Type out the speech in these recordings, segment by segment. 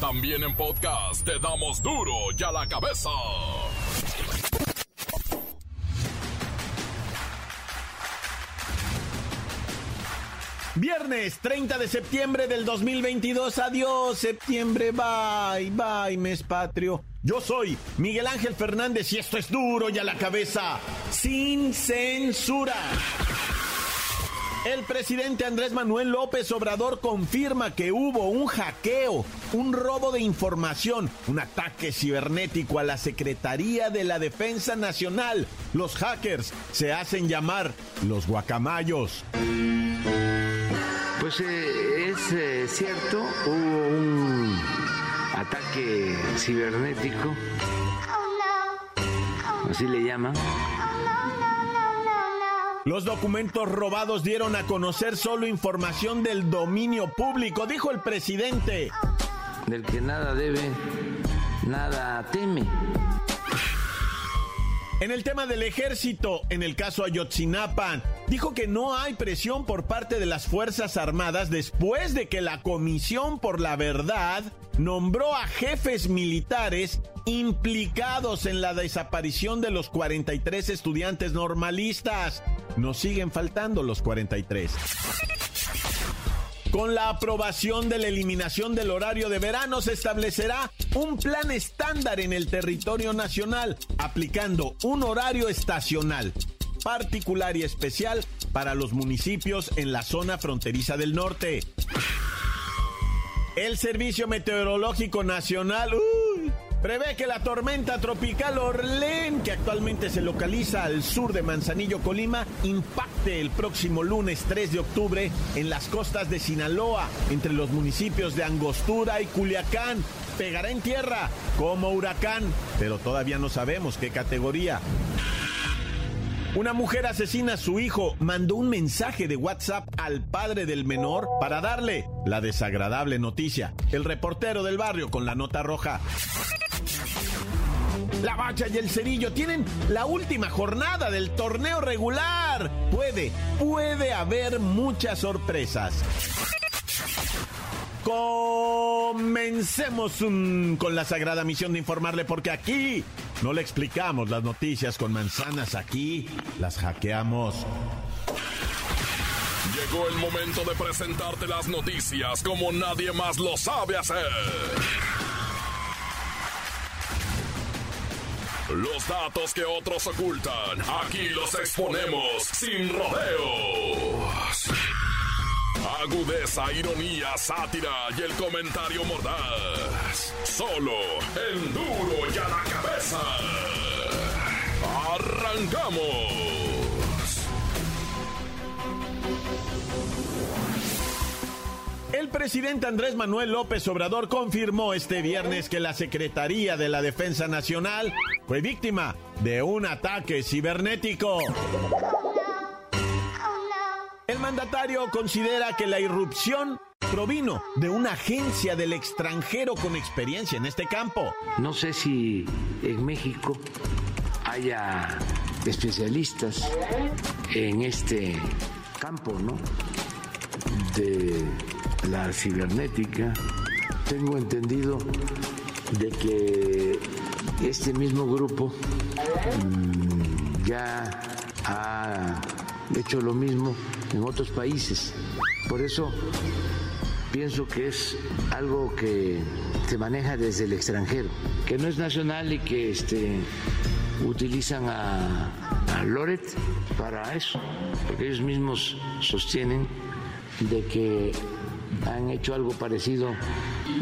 También en podcast te damos duro y a la cabeza. Viernes 30 de septiembre del 2022. Adiós, septiembre. Bye, bye, mes patrio. Yo soy Miguel Ángel Fernández y esto es duro y a la cabeza. Sin censura. El presidente Andrés Manuel López Obrador confirma que hubo un hackeo, un robo de información, un ataque cibernético a la Secretaría de la Defensa Nacional. Los hackers se hacen llamar los guacamayos. Pues eh, es eh, cierto, hubo un ataque cibernético, así le llaman. Los documentos robados dieron a conocer solo información del dominio público, dijo el presidente. Del que nada debe, nada teme. En el tema del ejército, en el caso Ayotzinapa, dijo que no hay presión por parte de las Fuerzas Armadas después de que la Comisión por la Verdad nombró a jefes militares implicados en la desaparición de los 43 estudiantes normalistas. Nos siguen faltando los 43. Con la aprobación de la eliminación del horario de verano se establecerá un plan estándar en el territorio nacional, aplicando un horario estacional particular y especial para los municipios en la zona fronteriza del norte. El Servicio Meteorológico Nacional prevé que la tormenta tropical Orlén, que actualmente se localiza al sur de Manzanillo, Colima, impacte el próximo lunes 3 de octubre en las costas de Sinaloa, entre los municipios de Angostura y Culiacán. Pegará en tierra como huracán, pero todavía no sabemos qué categoría. Una mujer asesina a su hijo, mandó un mensaje de WhatsApp al padre del menor para darle la desagradable noticia. El reportero del barrio con la nota roja. La Bacha y el Cerillo tienen la última jornada del torneo regular. Puede, puede haber muchas sorpresas. Comencemos con la sagrada misión de informarle porque aquí no le explicamos las noticias con manzanas, aquí las hackeamos. Llegó el momento de presentarte las noticias como nadie más lo sabe hacer. Los datos que otros ocultan, aquí los exponemos sin rodeos. Agudeza, ironía, sátira y el comentario mordaz. Solo el duro y a la cabeza. ¡Arrancamos! El presidente Andrés Manuel López Obrador confirmó este viernes que la Secretaría de la Defensa Nacional fue víctima de un ataque cibernético. Mandatario considera que la irrupción provino de una agencia del extranjero con experiencia en este campo. No sé si en México haya especialistas en este campo, ¿no? De la cibernética. Tengo entendido de que este mismo grupo mm, ya ha hecho lo mismo en otros países. Por eso pienso que es algo que se maneja desde el extranjero, que no es nacional y que este, utilizan a, Loret para eso, porque ellos mismos sostienen de que han hecho algo parecido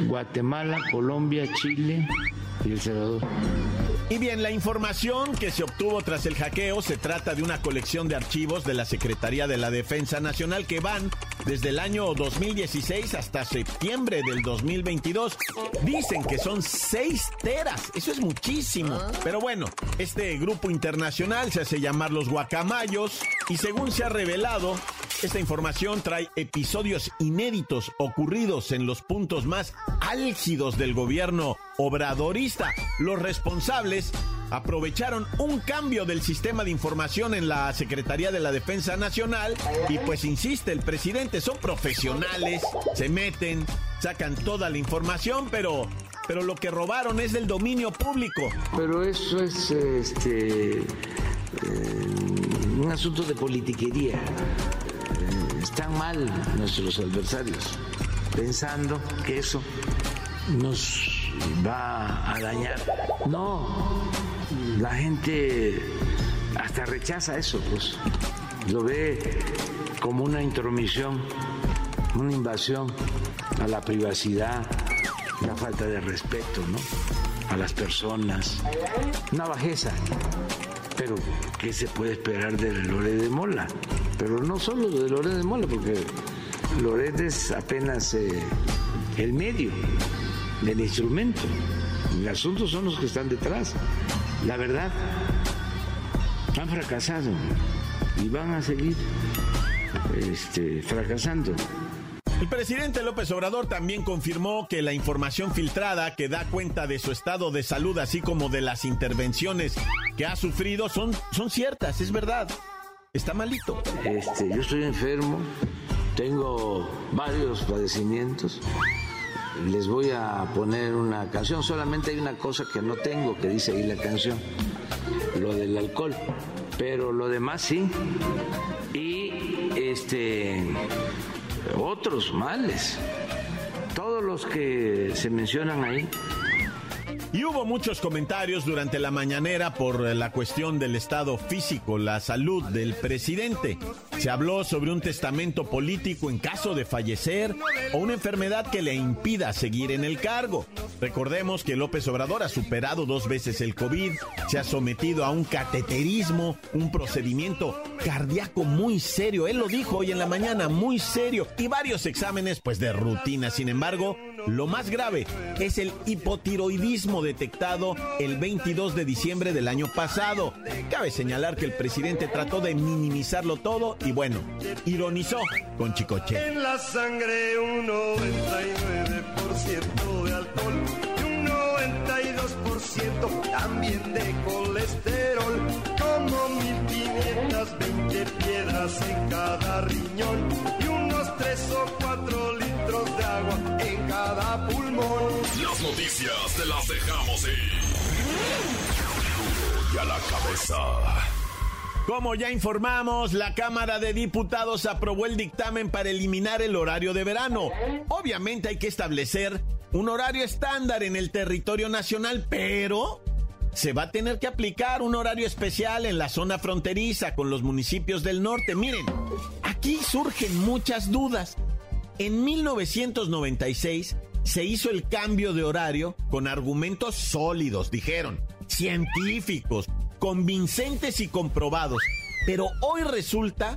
Guatemala, Colombia, Chile y El Salvador. Y bien, la información que se obtuvo tras el hackeo se trata de una colección de archivos de la Secretaría de la Defensa Nacional que van desde el año 2016 hasta septiembre del 2022. Dicen que son 6 teras, eso es muchísimo. Pero bueno, este grupo internacional se hace llamar los guacamayos y según se ha revelado, esta información trae episodios inéditos ocurridos en los puntos más álgidos del gobierno obradorista. Los responsables aprovecharon un cambio del sistema de información en la Secretaría de la Defensa Nacional y pues insiste el presidente, son profesionales, se meten, sacan toda la información, pero pero lo que robaron es del dominio público. Pero eso es este eh, un asunto de politiquería. Eh, están mal nuestros adversarios pensando que eso nos va a dañar. No, la gente hasta rechaza eso, pues lo ve como una intromisión, una invasión a la privacidad, la falta de respeto, ¿no? A las personas, una bajeza. Pero, ¿qué se puede esperar de Loret de Mola? Pero no solo de Loret de Mola, porque Loret es apenas eh, el medio del instrumento. El asunto son los que están detrás. La verdad, han fracasado y van a seguir este, fracasando. El presidente López Obrador también confirmó que la información filtrada que da cuenta de su estado de salud, así como de las intervenciones que ha sufrido, son, son ciertas, es verdad. Está malito. Este, yo estoy enfermo, tengo varios padecimientos. Les voy a poner una canción. Solamente hay una cosa que no tengo, que dice ahí la canción, lo del alcohol. Pero lo demás sí. Y este otros males. Todos los que se mencionan ahí. Y hubo muchos comentarios durante la mañanera por la cuestión del estado físico, la salud del presidente. Se habló sobre un testamento político en caso de fallecer o una enfermedad que le impida seguir en el cargo. Recordemos que López Obrador ha superado dos veces el COVID, se ha sometido a un cateterismo, un procedimiento cardíaco muy serio. Él lo dijo hoy en la mañana, muy serio. Y varios exámenes pues de rutina. Sin embargo, lo más grave es el hipotiroidismo detectado el 22 de diciembre del año pasado. Cabe señalar que el presidente trató de minimizarlo todo y bueno, ironizó con Chicoche. En la sangre un 99% de alcohol y un 92% también de colesterol, como 1520 piedras en cada riñón y unos 3 o 4 litros de agua pulmón. Las noticias te las dejamos ir. Y a la cabeza. Como ya informamos, la Cámara de Diputados aprobó el dictamen para eliminar el horario de verano. Obviamente hay que establecer un horario estándar en el territorio nacional, pero se va a tener que aplicar un horario especial en la zona fronteriza con los municipios del norte. Miren, aquí surgen muchas dudas. En 1996 se hizo el cambio de horario con argumentos sólidos, dijeron, científicos, convincentes y comprobados. Pero hoy resulta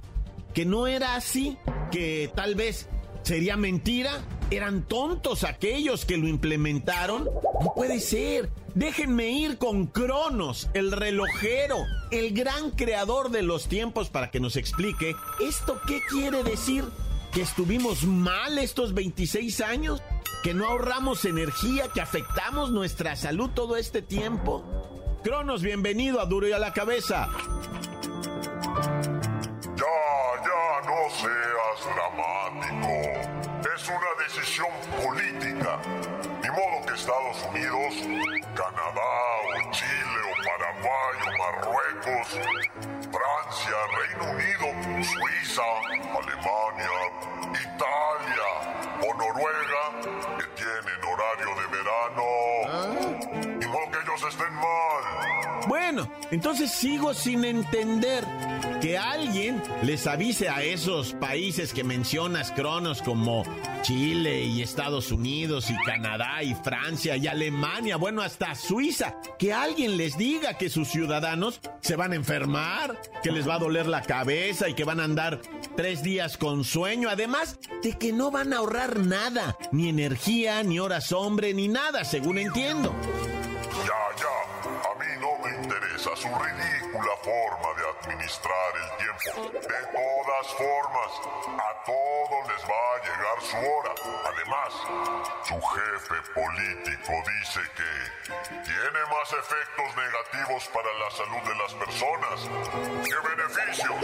que no era así, que tal vez sería mentira. ¿Eran tontos aquellos que lo implementaron? No puede ser. Déjenme ir con Cronos, el relojero, el gran creador de los tiempos, para que nos explique esto qué quiere decir. ¿Que estuvimos mal estos 26 años? ¿Que no ahorramos energía? ¿Que afectamos nuestra salud todo este tiempo? Cronos, bienvenido a Duro y a la Cabeza. Ya, ya, no seas dramático. Es una decisión política. Ni modo que Estados Unidos, Canadá o Chile Paraguay Marruecos, Francia, Reino Unido, Suiza, Alemania, Italia o Noruega, que tienen horario de verano. Ni modo que ellos estén mal. Bueno, entonces sigo sin entender que alguien les avise a esos países que mencionas, Cronos, como Chile y Estados Unidos y Canadá y Francia y Alemania, bueno, hasta Suiza, que alguien les diga que sus ciudadanos se van a enfermar, que les va a doler la cabeza y que van a andar tres días con sueño, además de que no van a ahorrar nada, ni energía, ni horas hombre, ni nada, según entiendo. A su ridícula forma de administrar el tiempo. De todas formas, a todos les va a llegar su hora. Además, su jefe político dice que tiene más efectos negativos para la salud de las personas que beneficios.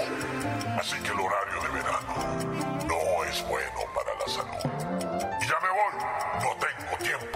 Así que el horario de verano no es bueno para la salud. Y ya me voy, no tengo tiempo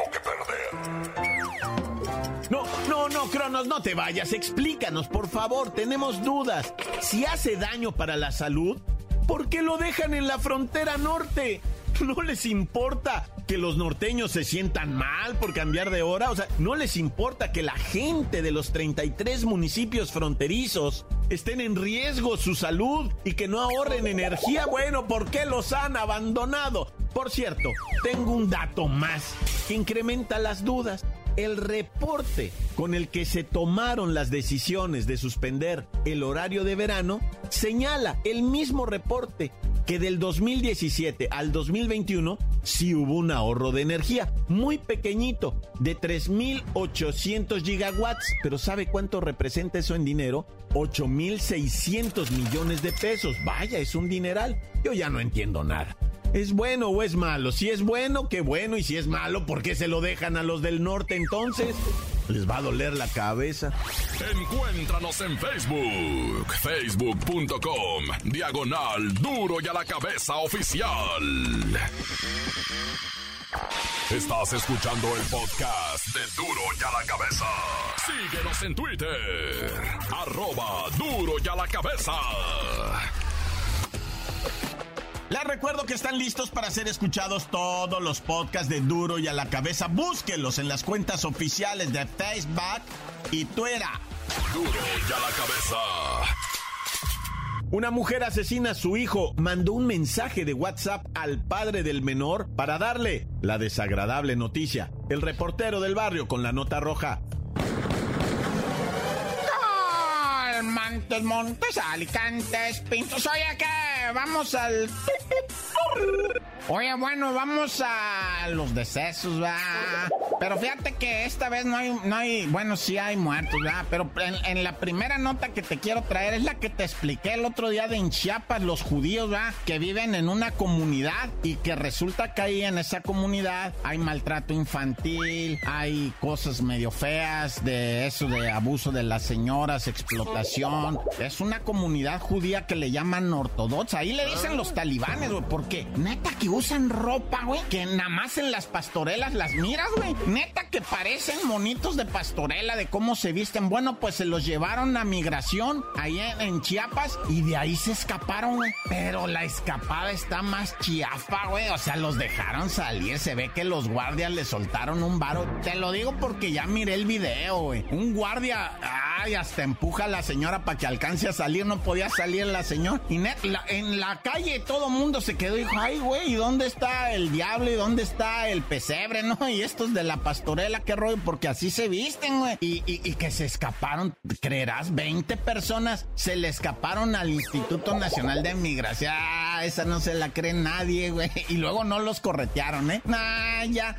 no, te vayas. Explícanos, por favor. Tenemos dudas. Si hace daño para la salud, ¿por qué lo dejan en la frontera norte? ¿No les importa que los norteños se sientan mal por cambiar de hora? O sea, ¿no les importa que la gente de los 33 municipios fronterizos estén en riesgo su salud y que no ahorren energía? Bueno, ¿por qué los han abandonado? Por cierto, tengo un dato más que incrementa las dudas. El reporte con el que se tomaron las decisiones de suspender el horario de verano señala el mismo reporte que del 2017 al 2021 sí hubo un ahorro de energía, muy pequeñito, de 3.800 gigawatts. Pero ¿sabe cuánto representa eso en dinero? 8.600 millones de pesos. Vaya, es un dineral. Yo ya no entiendo nada. ¿Es bueno o es malo? Si es bueno, qué bueno. Y si es malo, ¿por qué se lo dejan a los del norte entonces? Les va a doler la cabeza. Encuéntranos en Facebook, facebook.com, diagonal duro y a la cabeza oficial. Estás escuchando el podcast de duro y a la cabeza. Síguenos en Twitter, arroba duro y a la cabeza. Les recuerdo que están listos para ser escuchados todos los podcasts de Duro y a la cabeza. Búsquenlos en las cuentas oficiales de Facebook y Twitter. Duro y a la cabeza. Una mujer asesina a su hijo mandó un mensaje de WhatsApp al padre del menor para darle la desagradable noticia. El reportero del barrio con la nota roja. Montes, Montes, Alicantes, Pintos. Oye, ¿qué? Vamos al... Oye, bueno, vamos a los decesos, va. Pero fíjate que esta vez no hay, no hay, bueno, sí hay muertos, ¿verdad? Pero en, en, la primera nota que te quiero traer es la que te expliqué el otro día de en Chiapas, los judíos, ¿verdad? Que viven en una comunidad y que resulta que ahí en esa comunidad hay maltrato infantil, hay cosas medio feas de eso, de abuso de las señoras, explotación. Es una comunidad judía que le llaman ortodoxa. Ahí le dicen los talibanes, güey, porque neta que usan ropa, güey, que nada más en las pastorelas las miras, güey. Neta que parecen monitos de pastorela de cómo se visten. Bueno, pues se los llevaron a migración ahí en, Chiapas y de ahí se escaparon, güey. Pero la escapada está más chiafa, güey. O sea, los dejaron salir. Se ve que los guardias le soltaron un varo. Te lo digo porque ya miré el video, güey. Un guardia, ay, hasta empuja a la señora para que alcance a salir. No podía salir la señora. Y net, la, en la calle todo mundo se quedó y dijo, ay, güey, ¿y dónde está el diablo? ¿Y dónde está el pesebre? No, y estos de la pastorela, qué rollo, porque así se visten, güey. Y, y, y, que se escaparon, creerás, 20 personas se le escaparon al Instituto Nacional de Migración. Ah, esa no se la cree nadie, güey. Y luego no los corretearon, ¿eh? Nah, ya.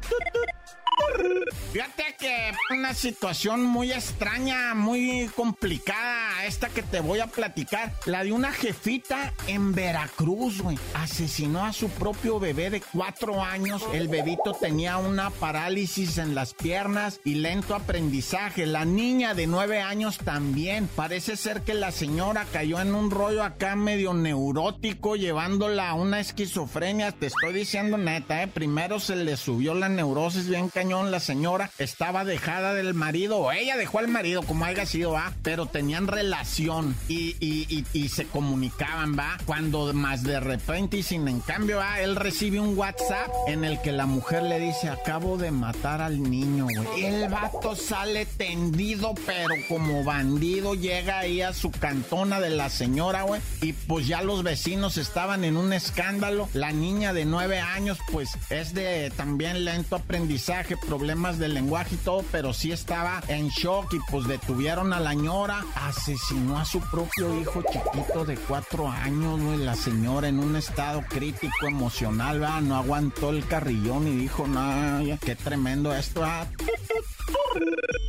Fíjate que una situación muy extraña, muy complicada, esta que te voy a platicar. La de una jefita en Veracruz, güey. Asesinó a su propio bebé de cuatro años. El bebito tenía una parálisis en las piernas y lento aprendizaje. La niña de nueve años también. Parece ser que la señora cayó en un rollo acá medio neurótico, llevándola a una esquizofrenia. Te estoy diciendo neta, ¿eh? Primero se le subió la neurosis bien cañón. La señora estaba dejada del marido, o ella dejó al marido, como haya sido, va, pero tenían relación y, y, y, se comunicaban, va. Cuando más de repente y sin en cambio, va, él recibe un WhatsApp en el que la mujer le dice: Acabo de matar al niño, güey. El vato sale tendido, pero como bandido, llega ahí a su cantona de la señora, güey. Y pues ya los vecinos estaban en un escándalo. La niña de nueve años, pues es de también lento aprendizaje, problemas de lenguaje y todo, pero sí estaba en shock y pues detuvieron a la ñora, asesinó a su propio hijo chiquito de cuatro años, güey, la señora en un estado crítico emocional, va, no aguantó el carrillón y dijo, no, qué tremendo esto, ah.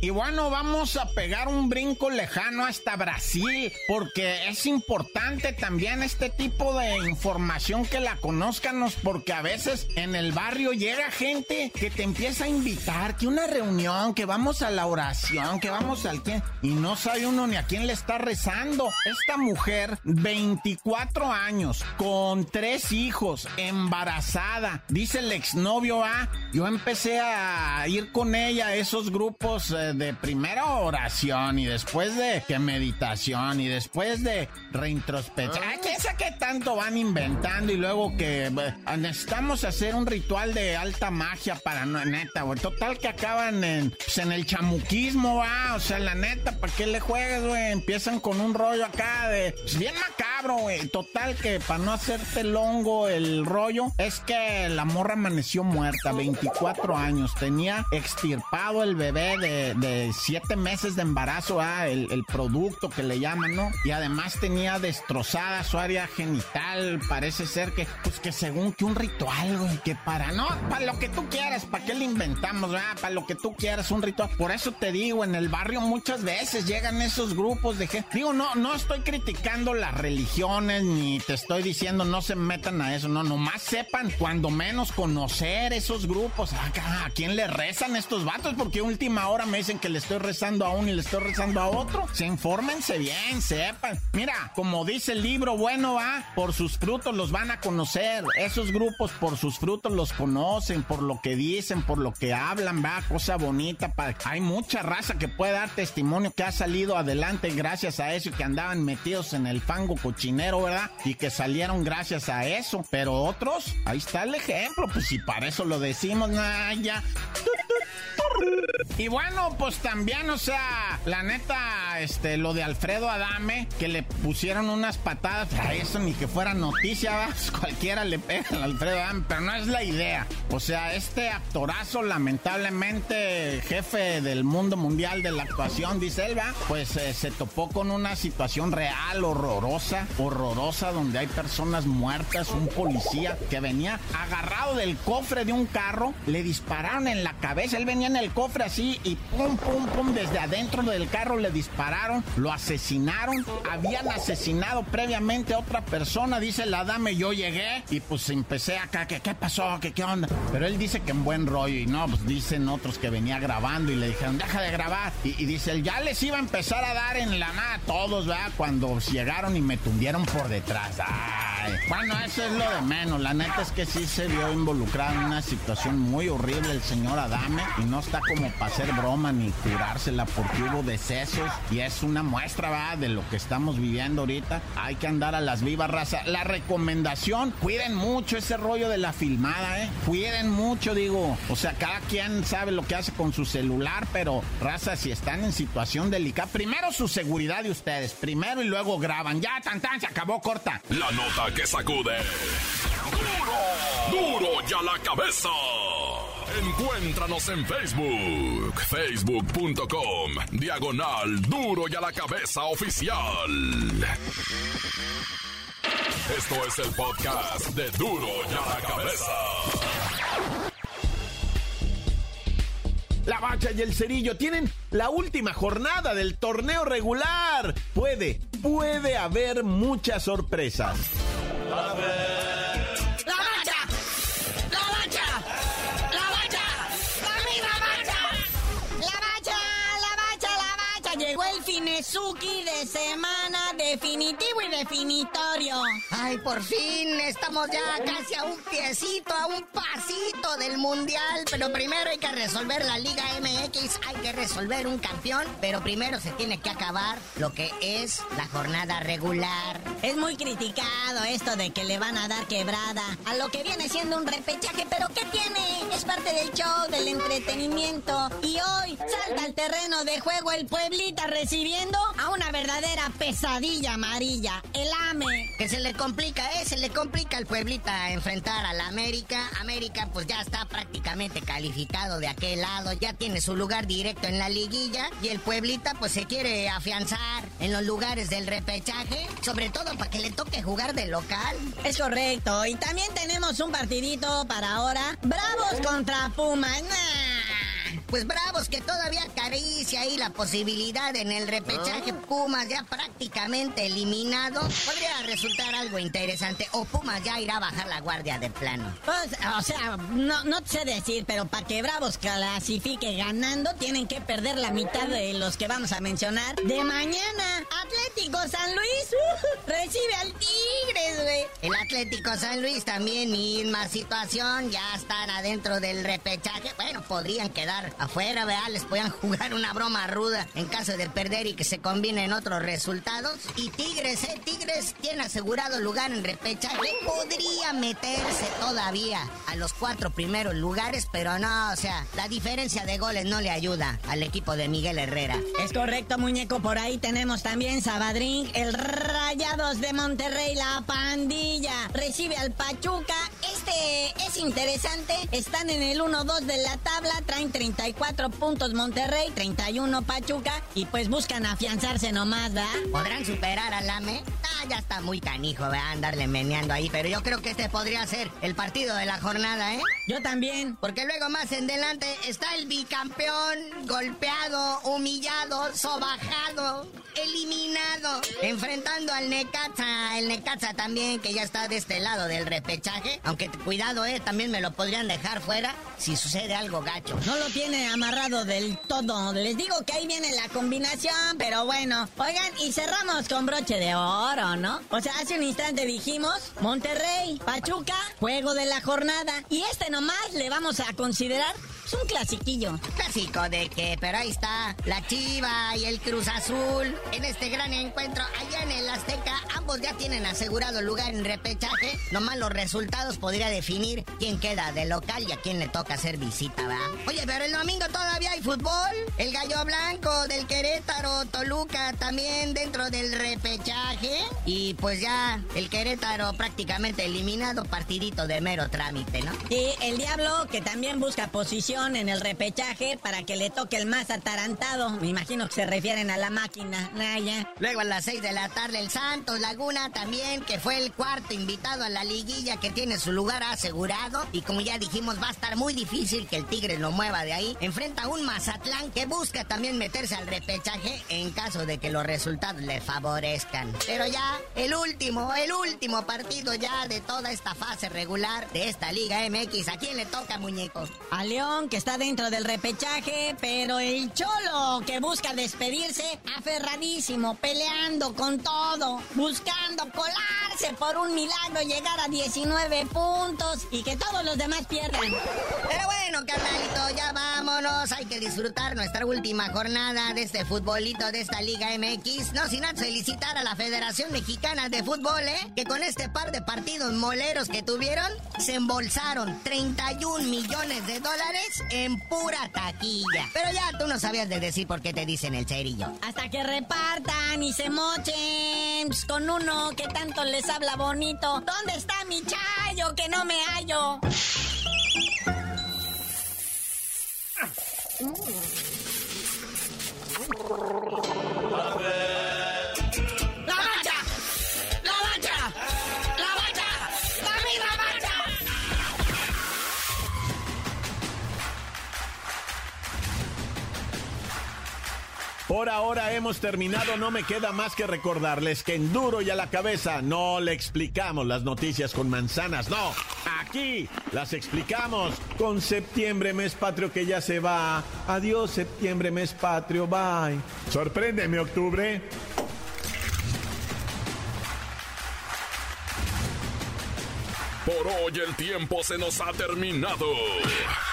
Y bueno, vamos a pegar un brinco lejano hasta Brasil, porque es importante también este tipo de información que la conozcanos, porque a veces en el barrio llega gente que te empieza a invitar, que una reunión, que vamos a la oración, que vamos al que... Y no sabe uno ni a quién le está rezando. Esta mujer, 24 años, con tres hijos, embarazada, dice el exnovio, ah, yo empecé a ir con ella a esos grupos eh, de primera oración y después de que meditación y después de reintrospección. Ay, ¿Quién sabe qué tanto van inventando y luego que eh, necesitamos hacer un ritual de alta magia para no, neta, güey. Total que acaban en, pues, en el chamuquismo, va. O sea, la neta, ¿para qué le juegues, güey? Empiezan con un rollo acá de. Pues, bien macabro, güey. Total que para no hacerte longo el rollo, es que la morra amaneció muerta, 24 años. Tenía extirpado el bebé de, de siete meses de embarazo, ah, el, producto que le llaman, ¿no? Y además tenía destrozada su área genital. Parece ser que, pues que según que un ritual, güey, que para, no, para lo que tú quieras, ¿para qué le inventamos, ah? Para lo que tú quieras, un ritual. Por eso te digo, en el barrio muchas veces llegan esos grupos de gente. Digo, no, no estoy criticando las religiones, ni te estoy diciendo no se metan a eso, no, nomás sepan, cuando menos conocer esos grupos. Acá, ¿a quién le rezan estos vatos? Porque última hora me que le estoy rezando a uno y le estoy rezando a otro. Se infórmense bien, sepan. Mira, como dice el libro, bueno, va, por sus frutos los van a conocer. Esos grupos por sus frutos los conocen, por lo que dicen, por lo que hablan, va, cosa bonita. Hay mucha raza que puede dar testimonio que ha salido adelante gracias a eso y que andaban metidos en el fango cochinero, ¿verdad? Y que salieron gracias a eso. Pero otros, ahí está el ejemplo, pues si para eso lo decimos, nah, ya. Y bueno, pues también, o sea, la neta, este, lo de Alfredo Adame, que le pusieron unas patadas, a eso ni que fuera noticia. Pues cualquiera le pega al Alfredo Adame, pero no es la idea. O sea, este actorazo, lamentablemente, jefe del mundo mundial de la actuación, dice él. Pues eh, se topó con una situación real, horrorosa, horrorosa, donde hay personas muertas, un policía que venía agarrado del cofre de un carro, le dispararon en la cabeza, él venía en el cofre así y pum, pum, pum, desde adentro del carro le dispararon, lo asesinaron, habían asesinado previamente a otra persona, dice la dame, yo llegué y pues empecé acá, que qué pasó, que qué onda, pero él dice que en buen rollo y no, pues dicen otros que venía grabando y le dijeron, deja de grabar, y, dice él, ya les iba a empezar a dar en la nada a todos, ¿verdad? Cuando llegaron y me tundieron por detrás, bueno, eso es lo de menos, la neta es que sí se vio involucrado en una situación muy horrible el señor Adame y no está como para hacer broma ni curársela porque hubo decesos y es una muestra ¿va? de lo que estamos viviendo ahorita. Hay que andar a las vivas raza. La recomendación, cuiden mucho ese rollo de la filmada, ¿eh? Cuiden mucho, digo. O sea, cada quien sabe lo que hace con su celular, pero raza, si están en situación delicada, primero su seguridad de ustedes, primero y luego graban. Ya, tan tan, se acabó corta. La nota que sacude. ¡Duro! ¡Duro ya la cabeza! Encuéntranos en Facebook, facebook.com, diagonal duro y a la cabeza oficial. Esto es el podcast de duro y a la cabeza. La Bacha y el Cerillo tienen la última jornada del torneo regular. Puede, puede haber muchas sorpresas. ¡La Finezuki de semana definitivo y definitorio. Ay, por fin estamos ya casi a un piecito, a un pasito del mundial. Pero primero hay que resolver la Liga MX, hay que resolver un campeón. Pero primero se tiene que acabar lo que es la jornada regular. Es muy criticado esto de que le van a dar quebrada a lo que viene siendo un repechaje, pero ¿qué tiene? Es parte del show, del entretenimiento. Y hoy salta al terreno de juego el Pueblita recibiendo a una verdadera pesadilla amarilla, el AME. Que se le complica, ¿eh? Se le complica al Pueblita enfrentar a la América. América pues ya está prácticamente calificado de aquel lado, ya tiene su lugar directo en la liguilla. Y el Pueblita pues se quiere afianzar en los lugares del repechaje, sobre todo para que le toque jugar de local. Es correcto. Y también tenemos un partidito para ahora. Bravos contra Pumas. Nah. Pues Bravos que todavía acaricia ahí la posibilidad en el repechaje. Ah. Pumas ya prácticamente eliminado. Podría resultar algo interesante. O Pumas ya irá a bajar la guardia de plano. Pues, o sea, no, no sé decir, pero para que Bravos clasifique ganando, tienen que perder la mitad de los que vamos a mencionar. De mañana, Atlético San Luis uh, recibe al Tigres, güey. El Atlético San Luis también, misma situación. Ya están adentro del repechaje. Bueno, podrían quedar afuera, ¿verdad? Les puedan jugar una broma ruda en caso de perder y que se combinen otros resultados. Y Tigres, ¿eh? Tigres tiene asegurado lugar en repechaje. Podría meterse todavía a los cuatro primeros lugares, pero no, o sea, la diferencia de goles no le ayuda al equipo de Miguel Herrera. Es correcto, muñeco. Por ahí tenemos también Sabadrín, el Rayados de Monterrey, la pandilla. Recibe al Pachuca. Este es interesante. Están en el 1-2 de la tabla. Traen 34 puntos Monterrey, 31 Pachuca. Y pues buscan afianzarse nomás, ¿verdad? ¿Podrán superar al AME? Ah, ya está muy canijo, ¿verdad? Andarle meneando ahí. Pero yo creo que este podría ser el partido de la jornada, ¿eh? Yo también. Porque luego más en delante está el bicampeón golpeado, humillado, sobajado, eliminado. Enfrentando al Necaxa. El Necaxa también, que ya está de este lado del repechaje. Aunque cuidado, eh, también me lo podrían dejar fuera si sucede algo gacho. No lo tiene amarrado del todo. Les digo que ahí viene la combinación, pero bueno. Oigan, y cerramos con broche de oro, ¿no? O sea, hace un instante dijimos Monterrey, Pachuca, juego de la jornada. Y este nomás le vamos a considerar es un clasiquillo. Clásico de que, pero ahí está la Chiva y el Cruz Azul en este gran encuentro allá en el Azteca. Ambos ya tienen asegurado lugar en repechaje. Nomás los resultados podría definir quién queda de local y a quién le toca hacer visita, ¿va? Oye, pero el domingo todavía hay fútbol. El Gallo Blanco del Querétaro, Toluca también dentro del repechaje. Y pues ya el Querétaro prácticamente eliminado, partidito de mero trámite, ¿no? Y el Diablo que también busca posición en el repechaje para que le toque el más atarantado. Me imagino que se refieren a la máquina. Naya. Luego a las 6 de la tarde el Santos Laguna también, que fue el cuarto invitado a la liguilla que tiene su lugar asegurado. Y como ya dijimos, va a estar muy difícil que el Tigre lo mueva de ahí. Enfrenta a un Mazatlán que busca también meterse al repechaje en caso de que los resultados le favorezcan. Pero ya el último, el último partido ya de toda esta fase regular de esta Liga MX. ¿A quién le toca, muñeco? A León que está dentro del repechaje, pero el Cholo que busca despedirse aferradísimo, peleando con todo, buscando colarse por un milagro, llegar a 19 puntos y que todos los demás pierdan. Pero bueno, carnalito, ya vámonos, hay que disfrutar nuestra última jornada de este futbolito de esta Liga MX. No sin felicitar a la Federación Mexicana de Fútbol, ¿eh? que con este par de partidos moleros que tuvieron, se embolsaron 31 millones de dólares en pura taquilla. Pero ya tú no sabías de decir por qué te dicen el cerillo. Hasta que repartan y se mochen pues, con uno que tanto les habla bonito. ¿Dónde está mi chayo que no me hallo? Por ahora hemos terminado, no me queda más que recordarles que en duro y a la cabeza no le explicamos las noticias con manzanas, no, aquí las explicamos con septiembre, mes patrio que ya se va. Adiós septiembre, mes patrio, bye. Sorpréndeme octubre. Por hoy el tiempo se nos ha terminado.